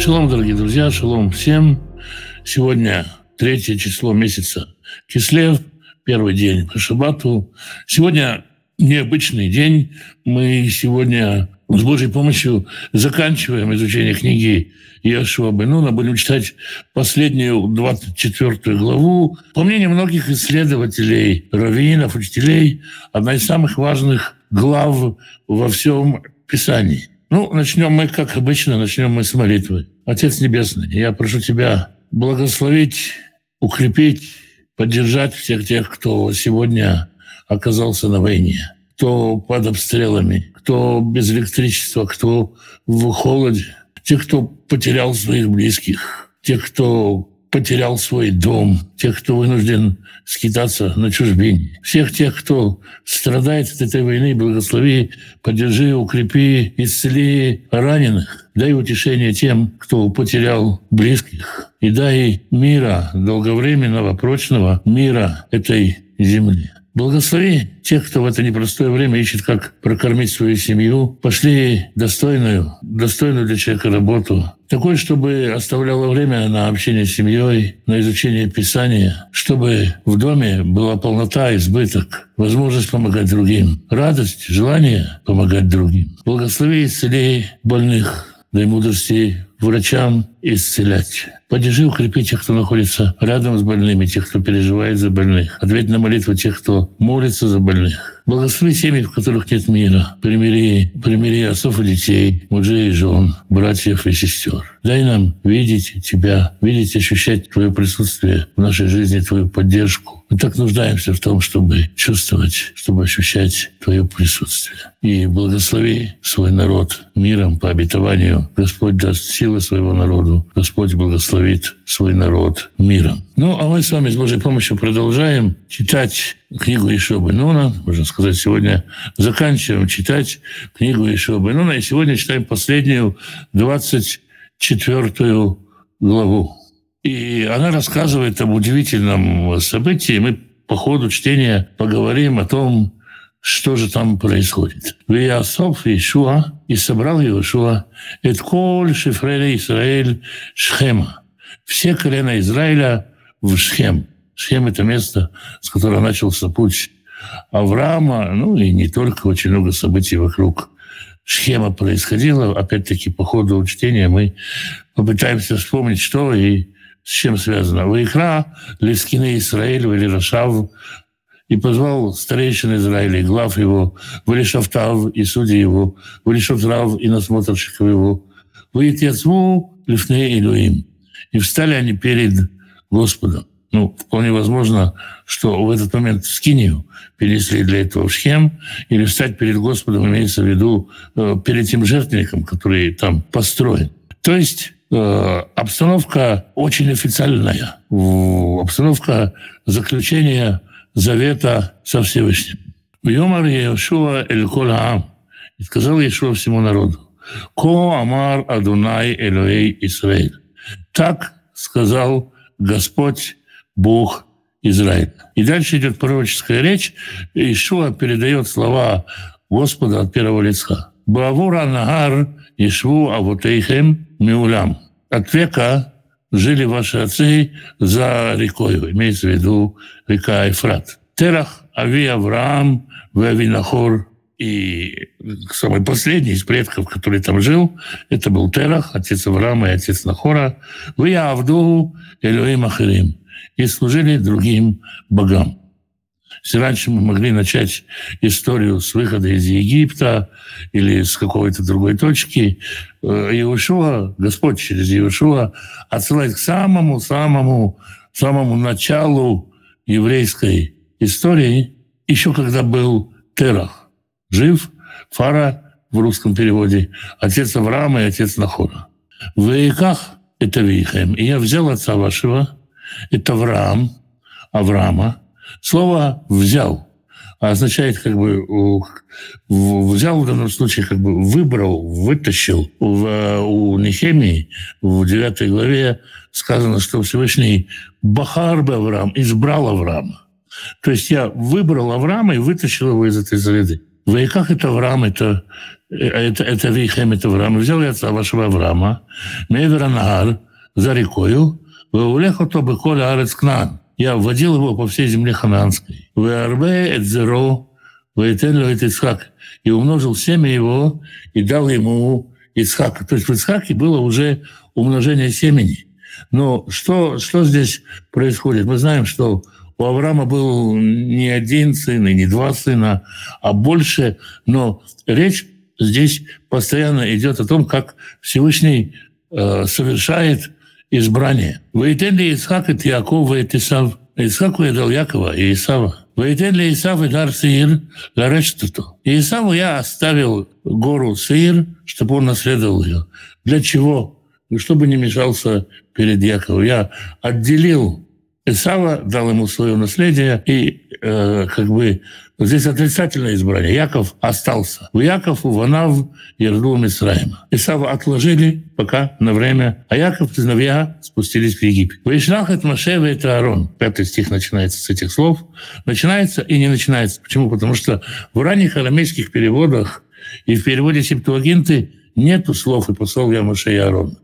Шалом, дорогие друзья, шалом всем. Сегодня третье число месяца Кислев, первый день по шабату. Сегодня необычный день. Мы сегодня с Божьей помощью заканчиваем изучение книги Иошуа Бенуна. Будем читать последнюю 24 главу. По мнению многих исследователей, раввинов, учителей, одна из самых важных глав во всем Писании. Ну, начнем мы, как обычно, начнем мы с молитвы. Отец Небесный, я прошу Тебя благословить, укрепить, поддержать всех тех, кто сегодня оказался на войне, кто под обстрелами, кто без электричества, кто в холоде, тех, кто потерял своих близких, тех, кто потерял свой дом, тех, кто вынужден скитаться на чужбине, всех тех, кто страдает от этой войны, благослови, поддержи, укрепи, исцели раненых, дай утешение тем, кто потерял близких, и дай мира, долговременного, прочного мира этой земле. Благослови тех, кто в это непростое время ищет, как прокормить свою семью. Пошли достойную, достойную для человека работу. Такой, чтобы оставляло время на общение с семьей, на изучение Писания, чтобы в доме была полнота, избыток, возможность помогать другим, радость, желание помогать другим. Благослови исцелей больных, дай мудрости врачам исцелять. Поддержи, укрепи тех, кто находится рядом с больными, тех, кто переживает за больных. Ответь на молитву тех, кто молится за больных. Благослови семьи, в которых нет мира. Примири, примири отцов и детей, мужей и жен, братьев и сестер. Дай нам видеть Тебя, видеть, ощущать Твое присутствие в нашей жизни, Твою поддержку. Мы так нуждаемся в том, чтобы чувствовать, чтобы ощущать Твое присутствие. И благослови свой народ миром по обетованию. Господь даст силы своего народу. Господь благословит свой народ миром. Ну, а мы с вами с Божьей помощью продолжаем читать книгу Ишуа Бенуна. Можно сказать, сегодня заканчиваем читать книгу Ишуа Бенуна. И сегодня читаем последнюю, 24 главу. И она рассказывает об удивительном событии. Мы по ходу чтения поговорим о том, что же там происходит. Виясов Ишуа и собрал Иешуа «Эт коль шифрели Израиль Шхема». Все колена Израиля в Шхем. Шхем – это место, с которого начался путь Авраама, ну и не только, очень много событий вокруг Шхема происходило. Опять-таки, по ходу чтения мы попытаемся вспомнить, что и с чем связано. Вайкра, Лескины Израиль, Валирашав, и позвал старейшин Израиля, глав его, Валишафтав и судьи его, Валишафтрав и насмотрщиков его, Ваитьяцму Лифней Илюим. И встали они перед Господом. Ну, вполне возможно, что в этот момент в Скинию перенесли для этого в Шхем, или встать перед Господом имеется в виду э, перед тем жертвенником, который там построен. То есть обстановка очень официальная, обстановка заключения завета со Всевышним. Йомар Иешуа Эль Колаам. И сказал Иешуа всему народу. Ко Амар Адунай Элоэй Исраиль. Так сказал Господь Бог Израиля. И дальше идет пророческая речь. Ишуа передает слова Господа от первого лица. Бавура Нагар Ишву Авутейхем Миулям. От века жили ваши отцы за рекой, имеется в виду река Ефрат. Терах, Ави Авраам, Ави Нахор и самый последний из предков, который там жил, это был Терах, отец Авраама и отец Нахора. Вы Авду Элюим Ахирим. И служили другим богам. Если раньше мы могли начать историю с выхода из Египта или с какой-то другой точки, э, Иешуа, Господь через Иешуа отсылает к самому-самому самому началу еврейской истории, еще когда был Терах, жив, Фара в русском переводе, отец Авраама и отец Нахора. В Вейках это Вейхем. И я взял отца вашего, это Авраам, Авраама, Слово «взял» означает как бы взял в данном случае как бы выбрал, вытащил. В, у Нехемии в 9 главе сказано, что Всевышний Бахар Авраам избрал Авраама. То есть я выбрал Авраама и вытащил его из этой заряды. В веках это Авраам, это это, это Вихем, это Авраам, взял я отца вашего Авраама, Мевера Нагар, за рекою, вы улехал то бы Коля Арец. Я вводил его по всей земле хананской. Вы арбе эдзеро, вы этенлю Ицхак. И умножил семя его, и дал ему Ицхака. То есть в Ицхаке было уже умножение семени. Но что, что здесь происходит? Мы знаем, что у Авраама был не один сын и не два сына, а больше. Но речь здесь постоянно идет о том, как Всевышний э, совершает избрание. «Войтен ли Исхак и Якова и Исав?» Исхаку я дал Якова и Исава. «Войтен ли Исав и дар Сеир ларештуту?» И Исаву я оставил гору Сеир, чтобы он наследовал ее. Для чего? Ну, чтобы не мешался перед Яковом. Я отделил Исава, дал ему свое наследие, и э, как бы здесь отрицательное избрание. Яков остался. У Яков, Ванав, Ерду, Мисраима. Исава отложили пока на время, а Яков, сыновья, спустились в Египет. Вейшлах от Машева это Аарон. Пятый стих начинается с этих слов. Начинается и не начинается. Почему? Потому что в ранних арамейских переводах и в переводе Септуагинты нету слов «и послал я Моше и Аарона».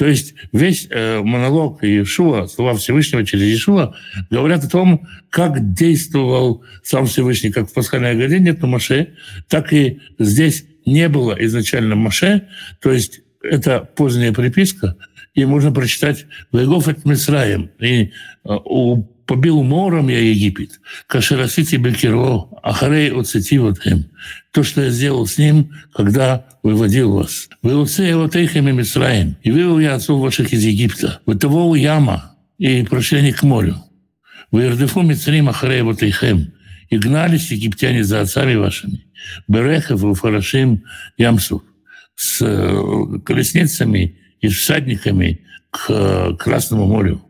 То есть весь э, монолог Иешуа, слова Всевышнего через Иешуа, говорят о том, как действовал сам Всевышний, как в пасхальной годе нет Маше, так и здесь не было изначально Маше, то есть это поздняя приписка, и можно прочитать «Вегов от Мисраем». И э, у побил мором я Египет, кашерасити бекиро, ахарей оцети вот им. То, что я сделал с ним, когда выводил вас. Вы вот их ими Мисраим, и вывел я отцов ваших из Египта. Вы того яма, и прошли к морю. Вы ирдефу Мицрим ахарей вот ихем, и гнались египтяне за отцами вашими. Берехов и Фарашим Ямсу с э, колесницами и всадниками к э, Красному морю.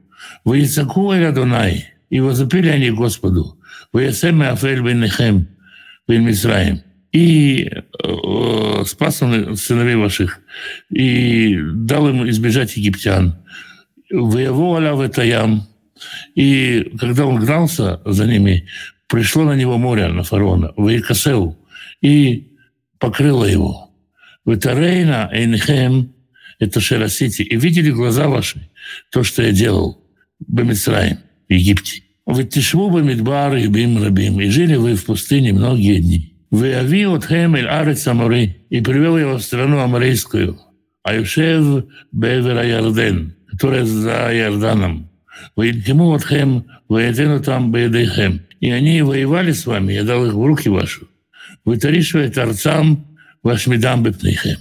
Вы Ицаку Адонай, и возопили они Господу, вы Ясем Афель Бенехем, Бен Мисраим, и э, спас он сыновей ваших, и дал им избежать египтян. Вы его аляв это ям, и когда он гнался за ними, пришло на него море, на фараона, в Икасеу, и покрыло его. В Тарейна Эйнхем, это Шерасити, и видели глаза ваши то, что я делал. Бамисраим, в Египте. Вы тишву бамидбар и бим рабим, и жили вы в пустыне многие дни. Вы ави от хемель арец Амори, и привел его в страну Аморейскую, а Юшев Бевера Ярден, которая за Иорданом. Вы ему от хем, вы там бедехем. И они воевали с вами, я дал их в руки вашу. Вы таришвает арцам ваш медам бепнейхем.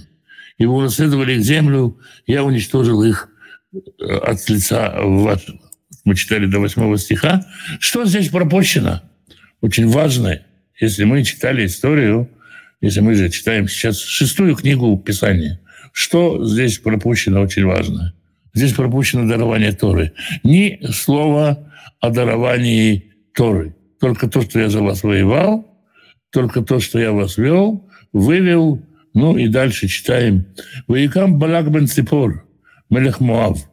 И вы унаследовали их землю, я уничтожил их э, от лица вашего мы читали до восьмого стиха. Что здесь пропущено? Очень важно, если мы читали историю, если мы же читаем сейчас шестую книгу Писания, что здесь пропущено очень важно? Здесь пропущено дарование Торы. Ни слова о даровании Торы. Только то, что я за вас воевал, только то, что я вас вел, вывел, ну и дальше читаем. «Ваикам Балак бен Ципор, Мелех Муав».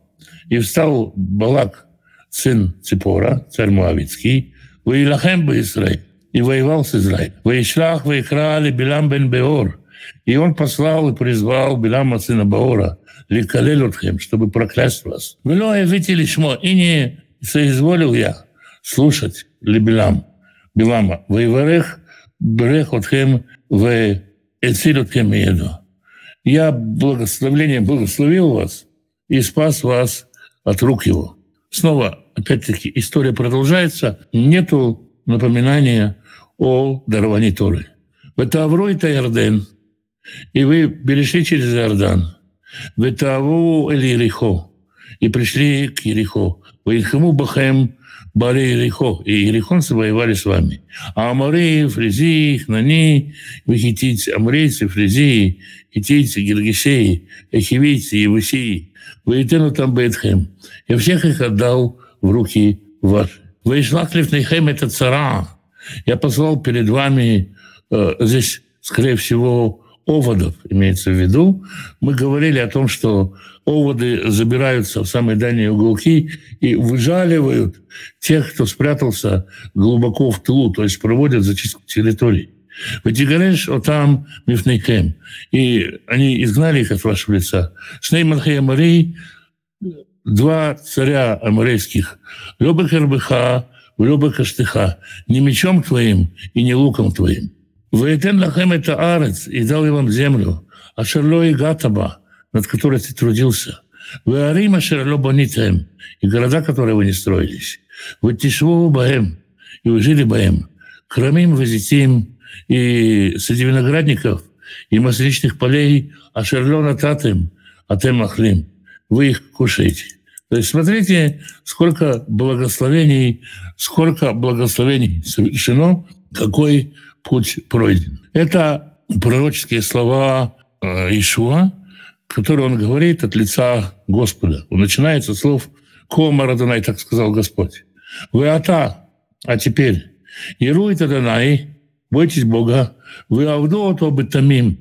И встал Балак, сын Ципора, царь Муавицкий, «Ваилахем бы Израиль» и воевал с Израилем. «Ваишлах ваикрали Билам бен Беор» и он послал и призвал Билама сына Баора, Ликалелютхем, чтобы проклясть вас. Вело явите лишмо, и не соизволил я слушать Либилам, Билама, Ваиварех Брех отхем в Эцилютхем еду. Я благословление благословил вас и спас вас от рук его. Снова, опять-таки, история продолжается. Нету напоминания о даровании Торы. Авро и Таярден. И вы перешли через Иордан. В Таву или Ерихо. И пришли к Ерихо. В Ильхаму Бахем Бали Ерихо. И Ерихонцы воевали с вами. А Амареи, Фризии, Хнани, вы хитийцы, Амрейцы, Фризии, хитийцы, Гергишеи, Эхивийцы, Евусии, Воитену там Бейтхем. Я всех их отдал в руки ваши. Вейшлах Лифнейхем это цара. Я послал перед вами, э, здесь, скорее всего, оводов имеется в виду. Мы говорили о том, что оводы забираются в самые дальние уголки и выжаливают тех, кто спрятался глубоко в тылу, то есть проводят зачистку территорий. Ватигареш отам мифнейхем. И они изгнали их от вашего лица. Малхей Амарей, два царя амарейских, Лёба Карбыха, Лёба Каштыха, не мечом твоим и не луком твоим. Ваэтен лахем это арец, и дал я вам землю, а шарло и гатаба, над которой ты трудился. Вы арима шарло бонитем, и города, которые вы не строились. Вы тишву баем, и вы жили баем. Крамим вазитим, и среди виноградников, и масличных полей, а шарло нататым, а тем ахлим. Вы их кушаете. То есть смотрите, сколько благословений, сколько благословений совершено, какой путь пройден. Это пророческие слова э, Ишуа, которые он говорит от лица Господа. Он начинается с слов «Кома Радонай», так сказал Господь. «Вы ата, а теперь, Ирует Адонай, бойтесь Бога, вы авду то бетамим,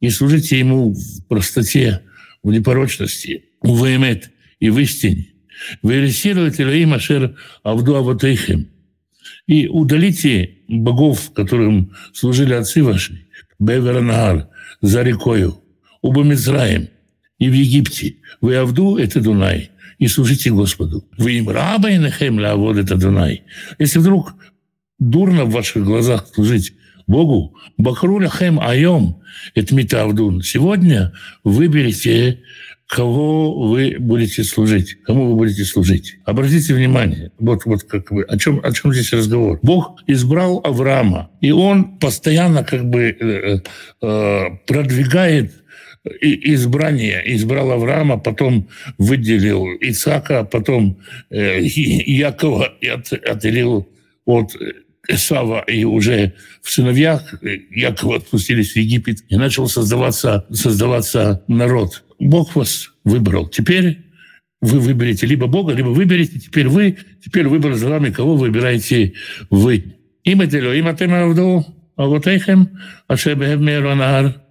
и служите Ему в простоте, в непорочности, в эмет и в истине. Вы ресируете Илаим Ашер Авду Аватейхем, и удалите богов, которым служили отцы ваши, Беверанагар, за рекою, Уба Мизраем и в Египте. Вы Авду — это Дунай, и служите Господу. Вы им раба и нахем лавод — это Дунай. Если вдруг дурно в ваших глазах служить Богу, Бахруля Хем Айом – это Митавдун. Сегодня выберите кого вы будете служить, кому вы будете служить. Обратите внимание, вот, вот как вы, о чем, о чем здесь разговор. Бог избрал Авраама, и он постоянно как бы э, э, продвигает избрание, избрал Авраама, потом выделил Исаака, потом э, Якова и отделил от Сава и уже в сыновьях Якова отпустились в Египет, и начал создаваться, создаваться народ. Бог вас выбрал. Теперь вы выберете либо Бога, либо выберете теперь вы, теперь выбор за вами, кого выбираете вы. Им это им атем а вот эхем, меронар.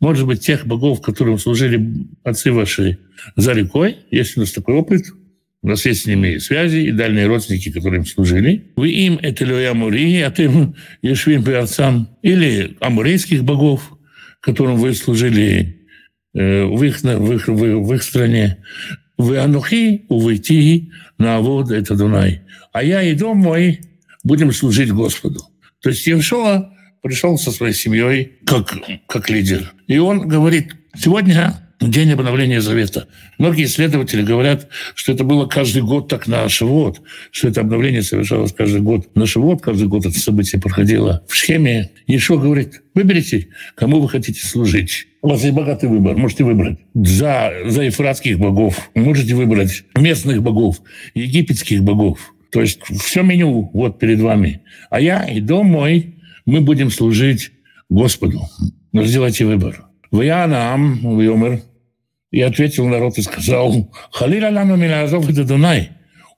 Может быть, тех богов, которым служили отцы ваши за рекой, есть у нас такой опыт, у нас есть с ними связи и дальние родственники, которые им служили. Вы им это Лея Амури, а ты Ешвим отцам. Или амурейских богов, которым вы служили Э, в их, в их, в их стране. Вы анухи увойти на авод это Дунай. А я и дом мой будем служить Господу. То есть Евшуа пришел со своей семьей как, как лидер. И он говорит, сегодня день обновления Завета. Многие исследователи говорят, что это было каждый год так на Шивот, что это обновление совершалось каждый год на Шивот, каждый год это событие проходило в схеме. Ишо говорит, выберите, кому вы хотите служить. У вас есть богатый выбор, можете выбрать за, за ефратских богов, можете выбрать местных богов, египетских богов. То есть все меню вот перед вами. А я и дом мой, мы будем служить Господу. Но сделайте выбор. Ваянам, Вьомер, и ответил народ и сказал, «Халиля лану милязов это Дунай,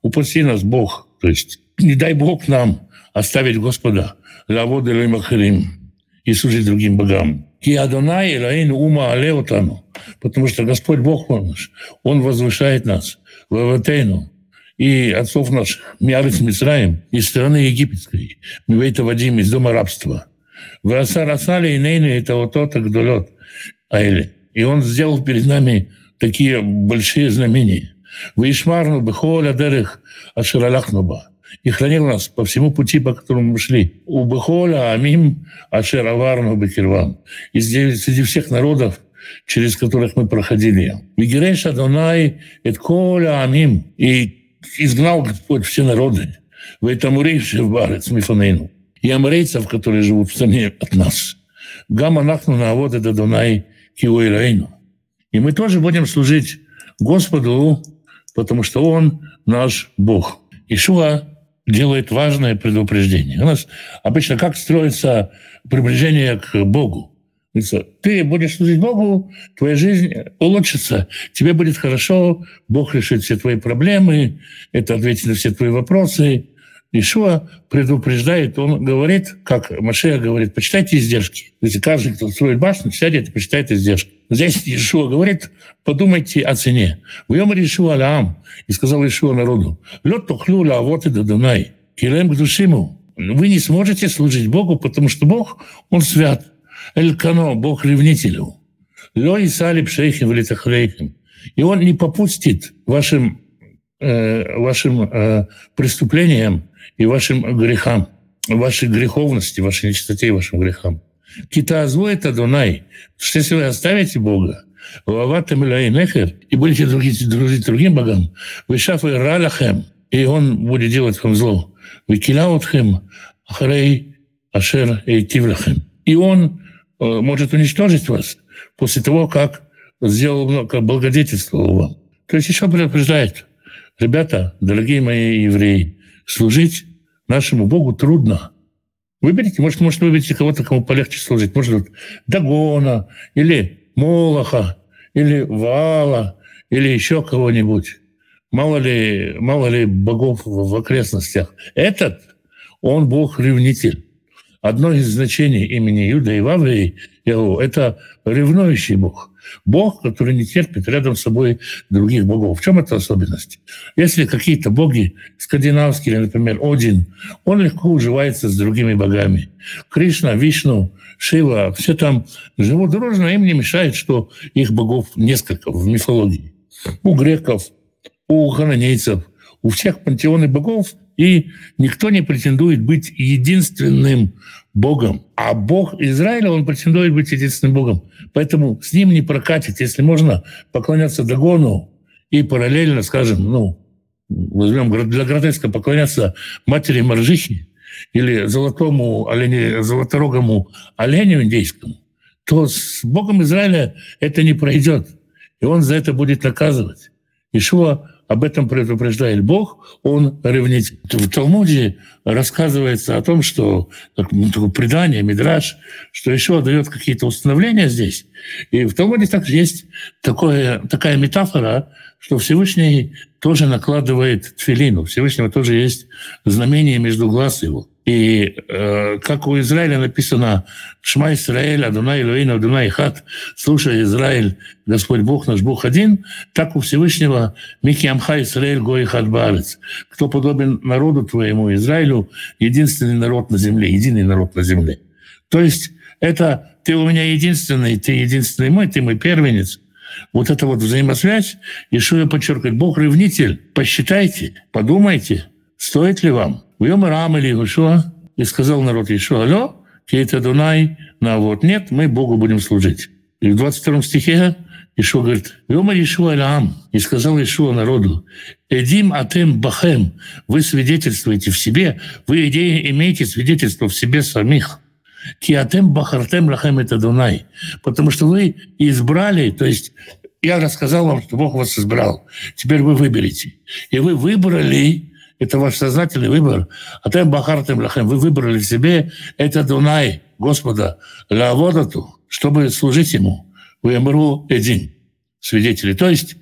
упаси нас Бог». То есть не дай Бог нам оставить Господа, лавод Махарим, и служить другим богам. И Адонай Элаин ума алеотану, потому что Господь Бог наш, Он возвышает нас, Ваватейну, и отцов наших, Миарец Мисраем, из страны египетской, Мивейта Вадим, из дома рабства. Васар Асали и Нейну это вот то так долет. Аэли. И он сделал перед нами такие большие знамения. Вишмарну бехоля дерых аширалахнуба. И хранил нас по всему пути, по которому мы шли. У бехоля амим ашираварну бекирвам. И среди всех народов, через которых мы проходили. Вигереш Адонай эт амим. И изгнал Господь все народы. В этом урейши в барец мифанейну. И амрейцев, которые живут в стране от нас. Гамма нахну на вот это Дунай Киуэрейну. И мы тоже будем служить Господу, потому что Он наш Бог. Ишуа делает важное предупреждение. У нас обычно как строится приближение к Богу? Ты будешь служить Богу, твоя жизнь улучшится, тебе будет хорошо, Бог решит все твои проблемы, это ответит на все твои вопросы, Ишуа предупреждает, он говорит, как Машея говорит, почитайте издержки. Если каждый, кто строит башню, сядет и почитает издержки. Здесь Ишуа говорит, подумайте о цене. В Йом Ишуа Лаам, и сказал Ишуа народу, лед тухлю ла вот и дадунай, килем к душиму, вы не сможете служить Богу, потому что Бог, Он свят. Элькано, Бог ревнителю. Ло и салиб шейхим литахлейхим. И Он не попустит вашим, э, вашим э, преступлениям и вашим грехам, вашей греховности, вашей нечистоте и вашим грехам. Кита это Дунай. Что если вы оставите Бога, Лаватам Нехер, и будете дружить, дружить другим богам, вы шафы Ралахем, и он будет делать вам зло. Вы килаутхем, Ахарей, Ашер, Эйтивлахем. И он э, может уничтожить вас после того, как сделал, как благодетельствовал вам. То есть еще предупреждает, ребята, дорогие мои евреи, служить нашему Богу трудно. Выберите, может, может выберите кого-то, кому полегче служить. Может, вот Дагона или Молоха или Вала или еще кого-нибудь. Мало ли, мало ли богов в окрестностях. Этот, он бог-ревнитель. Одно из значений имени Юда и Ваврии – это ревнующий бог. Бог, который не терпит рядом с собой других богов. В чем эта особенность? Если какие-то боги скандинавские, например, Один, он легко уживается с другими богами. Кришна, Вишну, Шива, все там живут дружно, им не мешает, что их богов несколько в мифологии. У греков, у хананейцев, у всех пантеоны богов, и никто не претендует быть единственным Богом. А Бог Израиля, он претендует быть единственным Богом. Поэтому с ним не прокатит, если можно поклоняться Дагону и параллельно, скажем, ну, возьмем для гротеска поклоняться матери Маржихи или золотому олене, золоторогому оленю индейскому, то с Богом Израиля это не пройдет. И он за это будет наказывать. Ишуа об этом предупреждает Бог, он ревнитель. В Талмуде рассказывается о том, что ну, такое предание, мидраж, что еще дает какие-то установления здесь. И в Талмуде также есть такое, такая метафора, что Всевышний тоже накладывает тфилину. Всевышнего тоже есть знамение между глаз его. И э, как у Израиля написано «Шма Исраэль, Адунай Илоин, Адунай Хат», «Слушай, Израиль, Господь Бог наш Бог один», так у Всевышнего «Мики Амха Исраэль, Гой Хат Баарец», «Кто подобен народу твоему, Израилю, единственный народ на земле, единый народ на земле». То есть это «Ты у меня единственный, ты единственный мой, ты мой первенец». Вот это вот взаимосвязь, и что я подчеркиваю, Бог ревнитель, посчитайте, подумайте, стоит ли вам – Уйом Рам или Иешуа, и сказал народ Иешуа, алло, Кейта Дунай, на вот нет, мы Богу будем служить. И в 22 стихе Ишуа говорит, «Йома Ишуа Лаам», и сказал Ишуа народу, «Эдим атем бахем», вы свидетельствуете в себе, вы идеи имеете свидетельство в себе самих. «Ки атем бахартем лахем это Дунай», потому что вы избрали, то есть я рассказал вам, что Бог вас избрал, теперь вы выберете. И вы выбрали это ваш сознательный выбор. А тем бахартем лахем, вы выбрали себе это Дунай, Господа, лаводату, чтобы служить Ему. Вы эмру один, свидетели. То есть,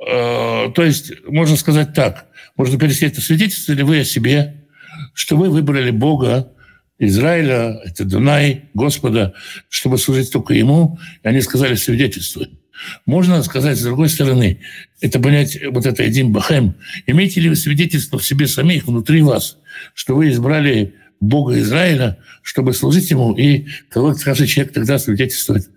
э, то есть, можно сказать так, можно перевести это свидетельствовали вы о себе, что вы выбрали Бога, Израиля, это Дунай, Господа, чтобы служить только Ему, и они сказали свидетельствуй. Можно сказать, с другой стороны, это понять вот это Эдим Бахем. Имеете ли вы свидетельство в себе самих, внутри вас, что вы избрали Бога Израиля, чтобы служить Ему, и кого каждый человек тогда свидетельствует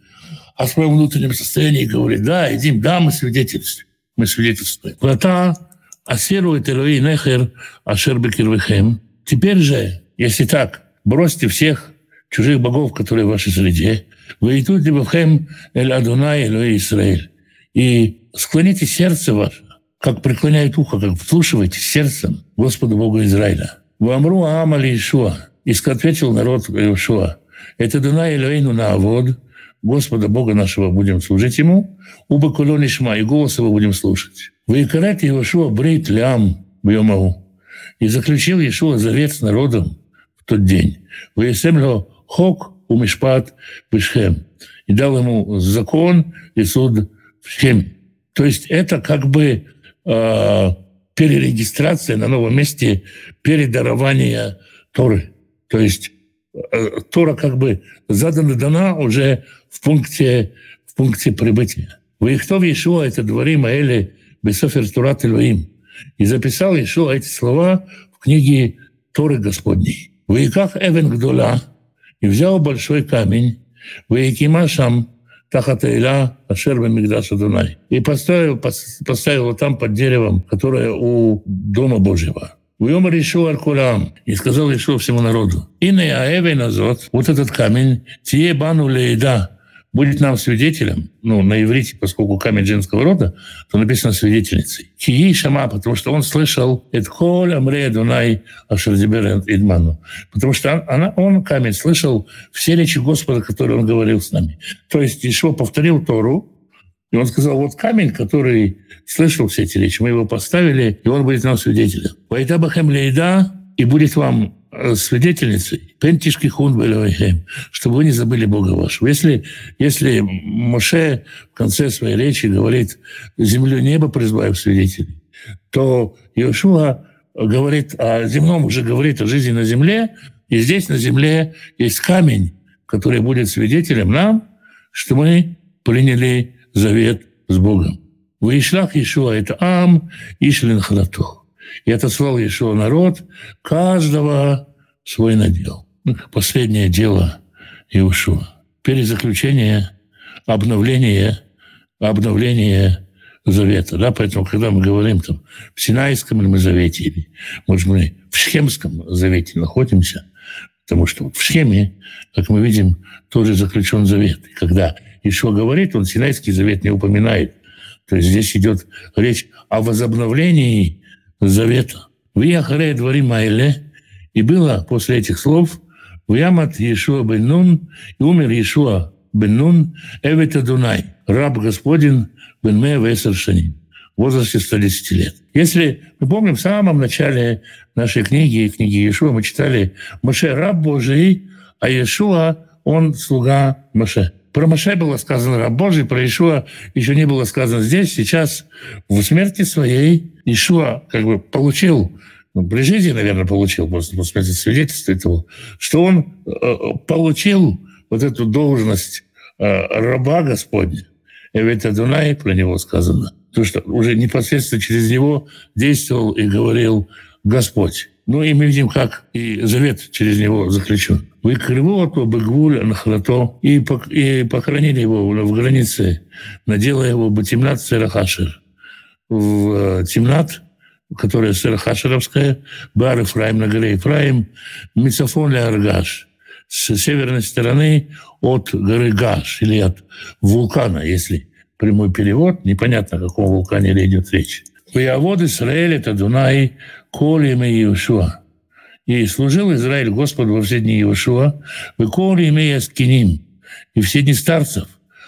о своем внутреннем состоянии и говорит, да, Эдим, да, мы свидетельствуем. Мы свидетельствуем. Врата асирует Элои Нехер Ашер Бекирвехем. Теперь же, если так, бросьте всех чужих богов, которые в вашей среде, «Ваитут либавхем эль Адунай эль Исраэль». И склоните сердце ваше, как преклоняет ухо, как вслушивайте сердцем Господу Богу Израиля. «Вамру Аамали Ишуа». И ответил народ Ишуа. «Это Дунай Элейну на Авод, Господа Бога нашего будем служить Ему, уба колони шма, и голос его будем слушать. Вы карать Иешуа брейт лям бьемау. И заключил Иешуа завет с народом в тот день. Вы хок у Мишпат Бешхем. И дал ему закон и суд в Шхеме. То есть это как бы э, перерегистрация на новом месте передарования Торы. То есть э, Тора как бы задана, дана уже в пункте, в пункте прибытия. Ваихтов Иешуа это дворим Аэли Бесофер Турат Элоим. И записал Иешуа эти слова в книге Торы Господней. Выиках Эвен Гдула, и взял большой камень, Выикима Шам, Тахатайла Ашерба Мигдаша Дунай. И поставил, поставил его там под деревом, которое у Дома Божьего. Уйом решил Аркулам и сказал решил всему народу. И на Аэве назот, вот этот камень, тие бану лейда, будет нам свидетелем, ну, на иврите, поскольку камень женского рода, то написано свидетельницей. Кии шама, потому что он слышал «Эдхоль амре дунай ашердибер идману». Потому что она, он, камень, слышал все речи Господа, которые он говорил с нами. То есть Ишо повторил Тору, и он сказал, вот камень, который слышал все эти речи, мы его поставили, и он будет нам свидетелем. «Вайта бахем лейда, и будет вам свидетельницей, пентишки хун чтобы вы не забыли Бога вашего. Если, если Моше в конце своей речи говорит «землю небо призываю свидетелей», то Иошуа говорит о земном, уже говорит о жизни на земле, и здесь на земле есть камень, который будет свидетелем нам, что мы приняли завет с Богом. Вышлях Иешуа – это Ам, Ишлин Хлато. И отослал Иешуа народ, каждого свой надел. Последнее дело Иешуа. Перезаключение, обновление, обновление завета. Да? Поэтому, когда мы говорим там, в Синайском ли мы завете, или, может, мы в Шхемском завете находимся, потому что в Шхеме, как мы видим, тоже заключен завет. И когда Ишуа говорит, он Синайский завет не упоминает. То есть здесь идет речь о возобновлении завета. Вы ахаре дворим айле, и было после этих слов в Ямат Иешуа бен Нун, и умер Иешуа бен Нун, Эвета Дунай, раб Господин бен Мея Весер Шанин, в возрасте 110 лет. Если мы помним, в самом начале нашей книги, книги Иешуа, мы читали «Моше – раб Божий, а Иешуа – он слуга Моше». Про Моше было сказано раб Божий, про Ишуа еще не было сказано здесь. Сейчас в смерти своей Ишуа как бы получил, ну, при жизни, наверное, получил, просто по смерти свидетельствует его, что он э, получил вот эту должность э, раба Господня. И ведь Адунай про него сказано. то что уже непосредственно через него действовал и говорил Господь. Ну и мы видим, как и завет через него заключен. Вы Выкрывото Бегвуль Анхлато и, похоронили его в границе, надела его Батимнат Серахашер. В э, Тимнат, которая Серахашеровская, Бар Ефраим на горе Ефраим, Мицафон Ле Аргаш, с северной стороны от горы Гаш или от вулкана, если прямой перевод, непонятно, о каком вулкане идет речь. Воевод Израиль – это Дунай, Колем и Иешуа. И служил Израиль Господу во все дни Иешуа, выколи имея скиним, и все дни старцев,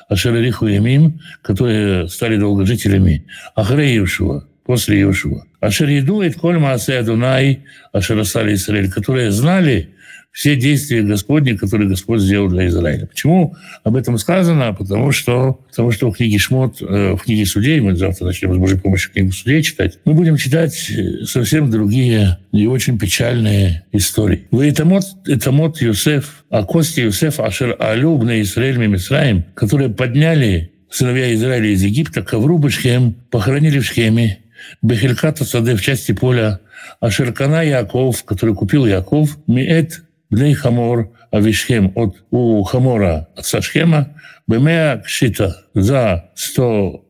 Ашерариху Ямим, которые стали долгожителями, Ахре Иешуа, после Иешуа. Ашер Еду и Коль Маасе Адунай, Ашерасали Израиль, которые знали все действия Господни, которые Господь сделал для Израиля. Почему об этом сказано? Потому что, потому что в книге Шмот, э, в книге Судей, мы завтра начнем с Божьей помощью книгу Судей читать, мы будем читать э, совсем другие и очень печальные истории. Вы это мот, это мот Юсеф, а кости Юсеф Ашер Алюб на Израиль Мимисраим, которые подняли сыновья Израиля из Египта, ковру Бешхем, похоронили в Шхеме, Бехельката Саде в части поля Ашеркана Яков, который купил Яков, Миэт בני חמור אבישכם, у хамора отца Шхема, бемея кшита за 100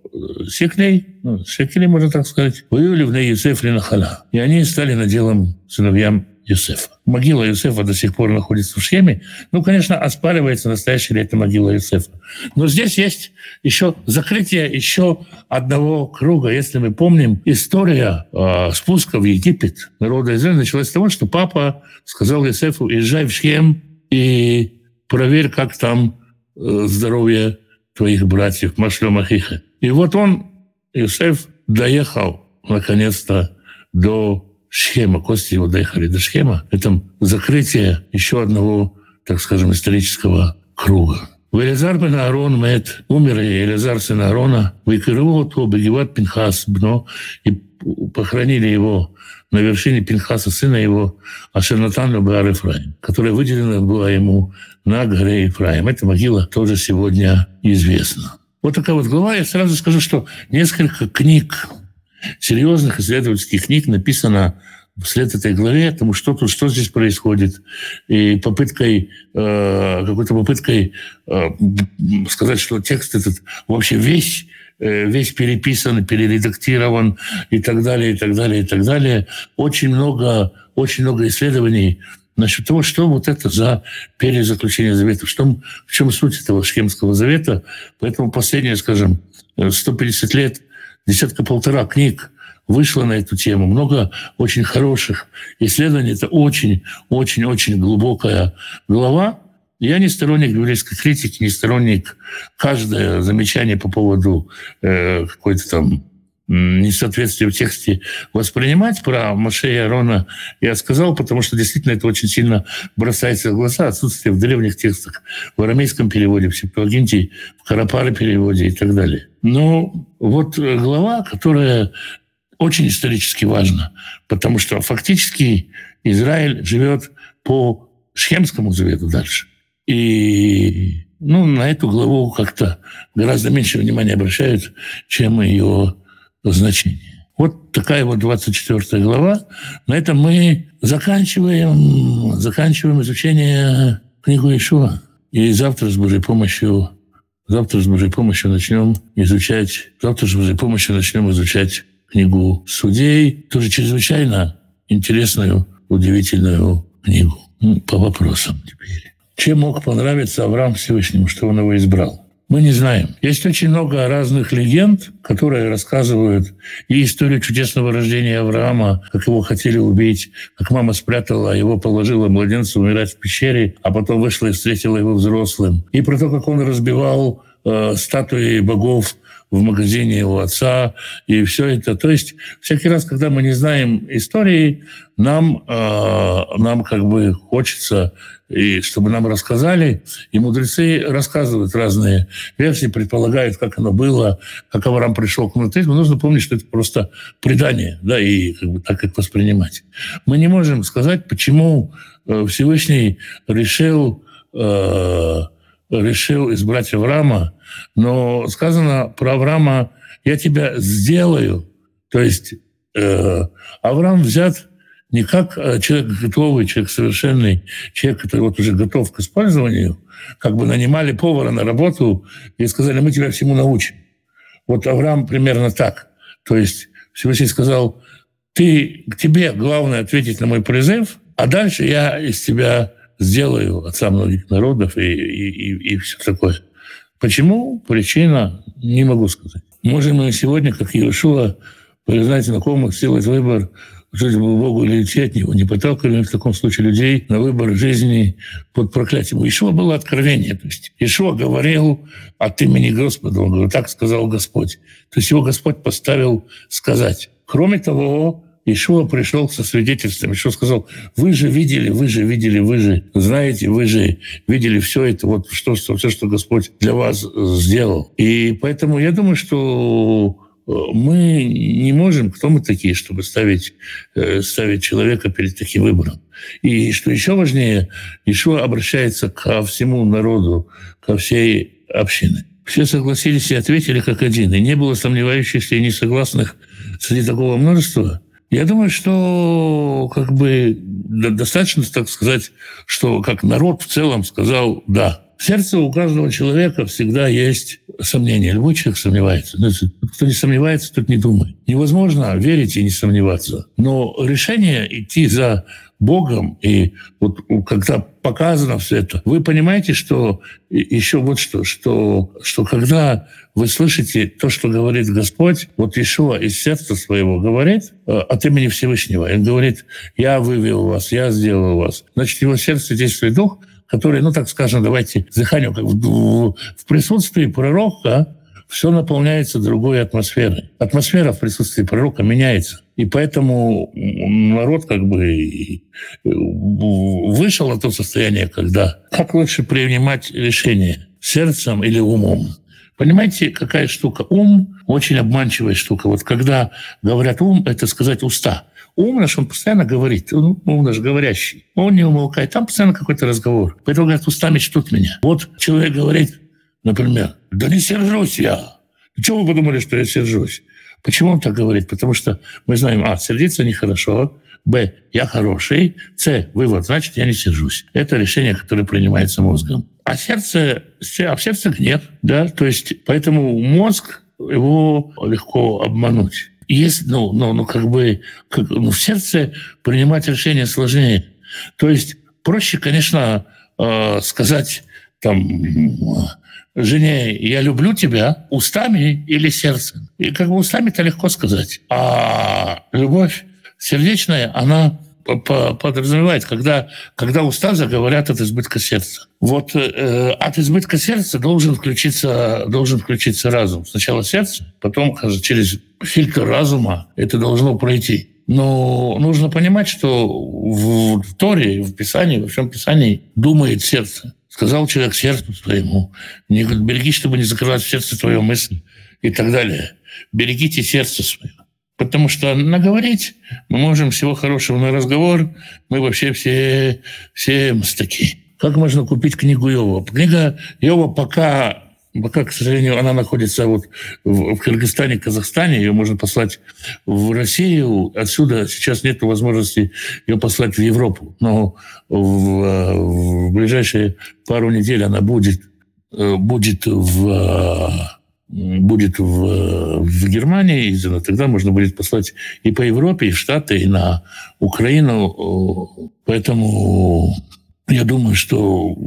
секлей, ну, шекелей, можно так сказать, воювали в Юсеф Линахала. И они стали наделом сыновьям Юсефа. Могила Юсефа до сих пор находится в Шеме. Ну, конечно, оспаривается, настоящая ли это могила Юсефа. Но здесь есть еще закрытие еще одного круга. Если мы помним, история э, спуска в Египет народа Израиля началась с того, что папа сказал Юсефу, езжай в Шхем и проверь, как там э, здоровье твоих братьев, Машлем Ахиха. И вот он, Юсеф, доехал наконец-то до Шхема, кости его доехали до Шхема. Это закрытие еще одного, так скажем, исторического круга. Велизар бен Аарон мед, умер Елизар сын Аарона, выкрывал то Бегеват Пинхас бно, и похоронили его на вершине Пинхаса, сына его, Ашернатан Любар Ефраим, которая выделена была ему на горе Ефраим. Эта могила тоже сегодня известна. Вот такая вот глава. Я сразу скажу, что несколько книг серьезных исследовательских книг написано вслед этой главе, тому что тут, что здесь происходит, и попыткой, э, какой-то попыткой э, сказать, что текст этот вообще весь э, весь переписан, перередактирован и так далее, и так далее, и так далее. Очень много, очень много исследований насчет того, что вот это за перезаключение завета, что, в чем суть этого Шхемского завета. Поэтому последние, скажем, 150 лет, десятка-полтора книг вышло на эту тему. Много очень хороших исследований. Это очень-очень-очень глубокая глава. Я не сторонник библейской критики, не сторонник каждое замечание по поводу э, какой-то там несоответствие в тексте воспринимать. Про Маше и Арона я сказал, потому что действительно это очень сильно бросается в глаза, отсутствие в древних текстах, в арамейском переводе, в Септуагинте, в Карапаре переводе и так далее. Но вот глава, которая очень исторически важна, потому что фактически Израиль живет по Шхемскому завету дальше. И ну, на эту главу как-то гораздо меньше внимания обращают, чем ее значение. Вот такая вот 24 глава. На этом мы заканчиваем, заканчиваем изучение книгу Ишуа. И завтра с Божьей помощью Завтра с Божьей помощью начнем изучать, завтра с Божьей помощью начнем изучать книгу судей, тоже чрезвычайно интересную, удивительную книгу. По вопросам теперь. Чем мог понравиться Авраам Всевышнему, что он его избрал? Мы не знаем. Есть очень много разных легенд, которые рассказывают и историю чудесного рождения Авраама, как его хотели убить, как мама спрятала, его положила младенца умирать в пещере, а потом вышла и встретила его взрослым. И про то, как он разбивал э, статуи богов в магазине его отца, и все это. То есть всякий раз, когда мы не знаем истории, нам, э, нам как бы хочется, и чтобы нам рассказали, и мудрецы рассказывают разные версии, предполагают, как оно было, как Авраам пришел к монотеизму. Нужно помнить, что это просто предание, да, и как бы так их воспринимать. Мы не можем сказать, почему э, Всевышний решил э, решил избрать Авраама, но сказано про Авраама «я тебя сделаю». То есть э, Авраам взят не как э, человек готовый, человек совершенный, человек, который вот уже готов к использованию, как бы нанимали повара на работу и сказали, мы тебя всему научим. Вот Авраам примерно так. То есть Всевышний сказал, ты, к тебе главное ответить на мой призыв, а дальше я из тебя сделаю отца многих народов и, и, и, и все такое. Почему? Причина не могу сказать. Можем мы сегодня, как Иешуа, признать знакомых, сделать выбор, жить Богу или идти от Него. Не подталкивали в таком случае людей на выбор жизни под проклятием. Ишуа было откровение. То есть Ишуа говорил от имени Господа. Он говорил, так сказал Господь. То есть его Господь поставил сказать. Кроме того, Ишуа пришел со свидетельством. Ишуа сказал, вы же видели, вы же видели, вы же знаете, вы же видели все это, вот что, что, все, что Господь для вас сделал. И поэтому я думаю, что э, мы не можем, кто мы такие, чтобы ставить, э, ставить человека перед таким выбором. И что еще важнее, Ишуа обращается ко всему народу, ко всей общине. Все согласились и ответили как один. И не было сомневающихся и несогласных среди такого множества. Я думаю, что как бы достаточно, так сказать, что как народ в целом сказал «да». В сердце у каждого человека всегда есть сомнения. Любой человек сомневается. Кто не сомневается, тот не думает. Невозможно верить и не сомневаться. Но решение идти за Богом, и вот когда показано все это, вы понимаете, что еще вот что, что, что когда вы слышите то, что говорит Господь, вот Ишуа из сердца своего говорит э, от имени Всевышнего. Он говорит, я вывел вас, я сделал вас. Значит, его сердце действует дух, который, ну так скажем, давайте заханем, как в, в присутствии пророка все наполняется другой атмосферой. Атмосфера в присутствии пророка меняется. И поэтому народ как бы вышел на то состояние, когда как лучше принимать решение, сердцем или умом. Понимаете, какая штука? Ум – очень обманчивая штука. Вот когда говорят ум, это сказать уста. Ум наш, он постоянно говорит, он, ум наш говорящий. Он не умолкает, там постоянно какой-то разговор. Поэтому говорят, устами чтут меня. Вот человек говорит, например, да не сержусь я. Чего вы подумали, что я сержусь? Почему он так говорит? Потому что мы знаем, а, сердиться нехорошо, Б. Я хороший. С. Вывод. Значит, я не сержусь. Это решение, которое принимается мозгом. А сердце, а в сердце гнев. Да? То есть, поэтому мозг, его легко обмануть. Есть, ну, ну, ну как бы как, ну, в сердце принимать решение сложнее. То есть проще, конечно, э, сказать там жене «я люблю тебя» устами или сердцем. И как бы устами это легко сказать. А любовь сердечная, она подразумевает, когда, когда уста заговорят от избытка сердца. Вот э, от избытка сердца должен включиться, должен включиться разум. Сначала сердце, потом через фильтр разума это должно пройти. Но нужно понимать, что в, в Торе, в Писании, во всем Писании думает сердце. Сказал человек сердцу своему, не береги, чтобы не закрывать в сердце твою мысль и так далее. Берегите сердце свое. Потому что наговорить мы можем всего хорошего на разговор, мы вообще все, все мастаки. Как можно купить книгу Йова? Книга Йова пока, пока, к сожалению, она находится вот в, в Кыргызстане, Казахстане, ее можно послать в Россию. Отсюда сейчас нет возможности ее послать в Европу. Но в, в ближайшие пару недель она будет, э, будет в будет в, в Германии издано, тогда можно будет послать и по Европе, и в Штаты, и на Украину. Поэтому я думаю, что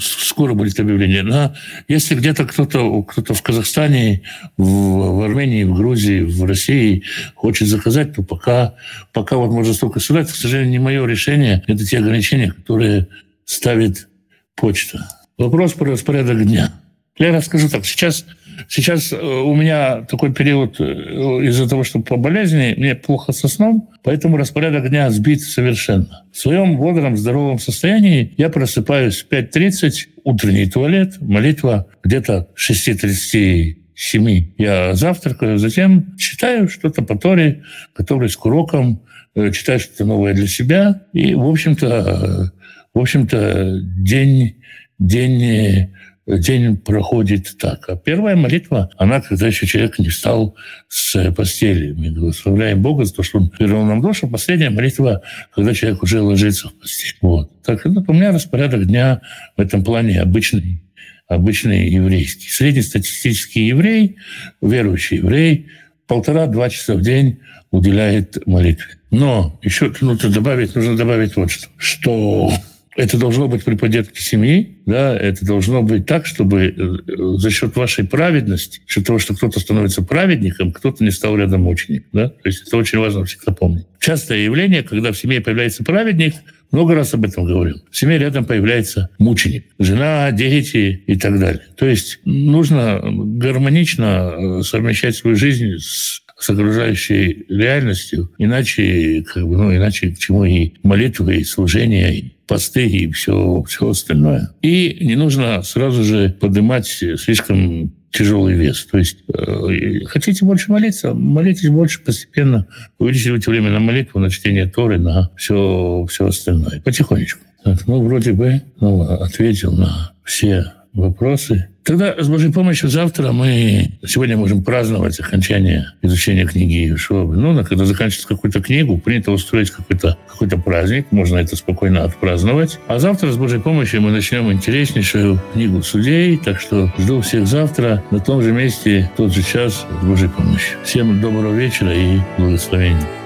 скоро будет объявление. Но если где-то кто-то кто в Казахстане, в, в Армении, в Грузии, в России хочет заказать, то пока, пока вот можно столько сюда, к сожалению, не мое решение. Это те ограничения, которые ставит почта. Вопрос про распорядок дня. Я расскажу так. Сейчас Сейчас э, у меня такой период э, из-за того, что по болезни мне плохо со сном, поэтому распорядок дня сбит совершенно. В своем бодром, здоровом состоянии я просыпаюсь в 5.30, утренний туалет, молитва где-то 6.30 7 я завтракаю, затем читаю что-то по Торе, готовлюсь к урокам, э, читаю что-то новое для себя. И, в общем-то, в общем-то день, день день проходит так. А первая молитва, она, когда еще человек не встал с постели. Мы благословляем Бога за то, что Он вернул нам душу. Последняя молитва, когда человек уже ложится в постель. Вот. Так это у меня распорядок дня в этом плане обычный обычный еврейский. Среднестатистический еврей, верующий еврей, полтора-два часа в день уделяет молитве. Но еще нужно добавить, нужно добавить вот что, что это должно быть при поддержке семьи, да, это должно быть так, чтобы э, за счет вашей праведности, за счет того, что кто-то становится праведником, кто-то не стал рядом мучеником. Да? То есть это очень важно всегда помнить. Частое явление, когда в семье появляется праведник, много раз об этом говорил. В семье рядом появляется мученик. Жена, дети и так далее. То есть нужно гармонично э, совмещать свою жизнь с с окружающей реальностью, иначе, как бы, ну, иначе к чему и молитвы, и служение, и посты и все, все остальное. И не нужно сразу же поднимать слишком тяжелый вес. То есть э, хотите больше молиться, молитесь больше постепенно, увеличивайте время на молитву, на чтение Торы, на все, все остальное. Потихонечку. Ну, вроде бы ну, ответил на все вопросы. Тогда с Божьей помощью завтра мы сегодня можем праздновать окончание изучения книги Иешуа. Ну, когда заканчивается какую-то книгу, принято устроить какой-то какой праздник, можно это спокойно отпраздновать. А завтра с Божьей помощью мы начнем интереснейшую книгу судей, так что жду всех завтра на том же месте, в тот же час с Божьей помощью. Всем доброго вечера и благословения.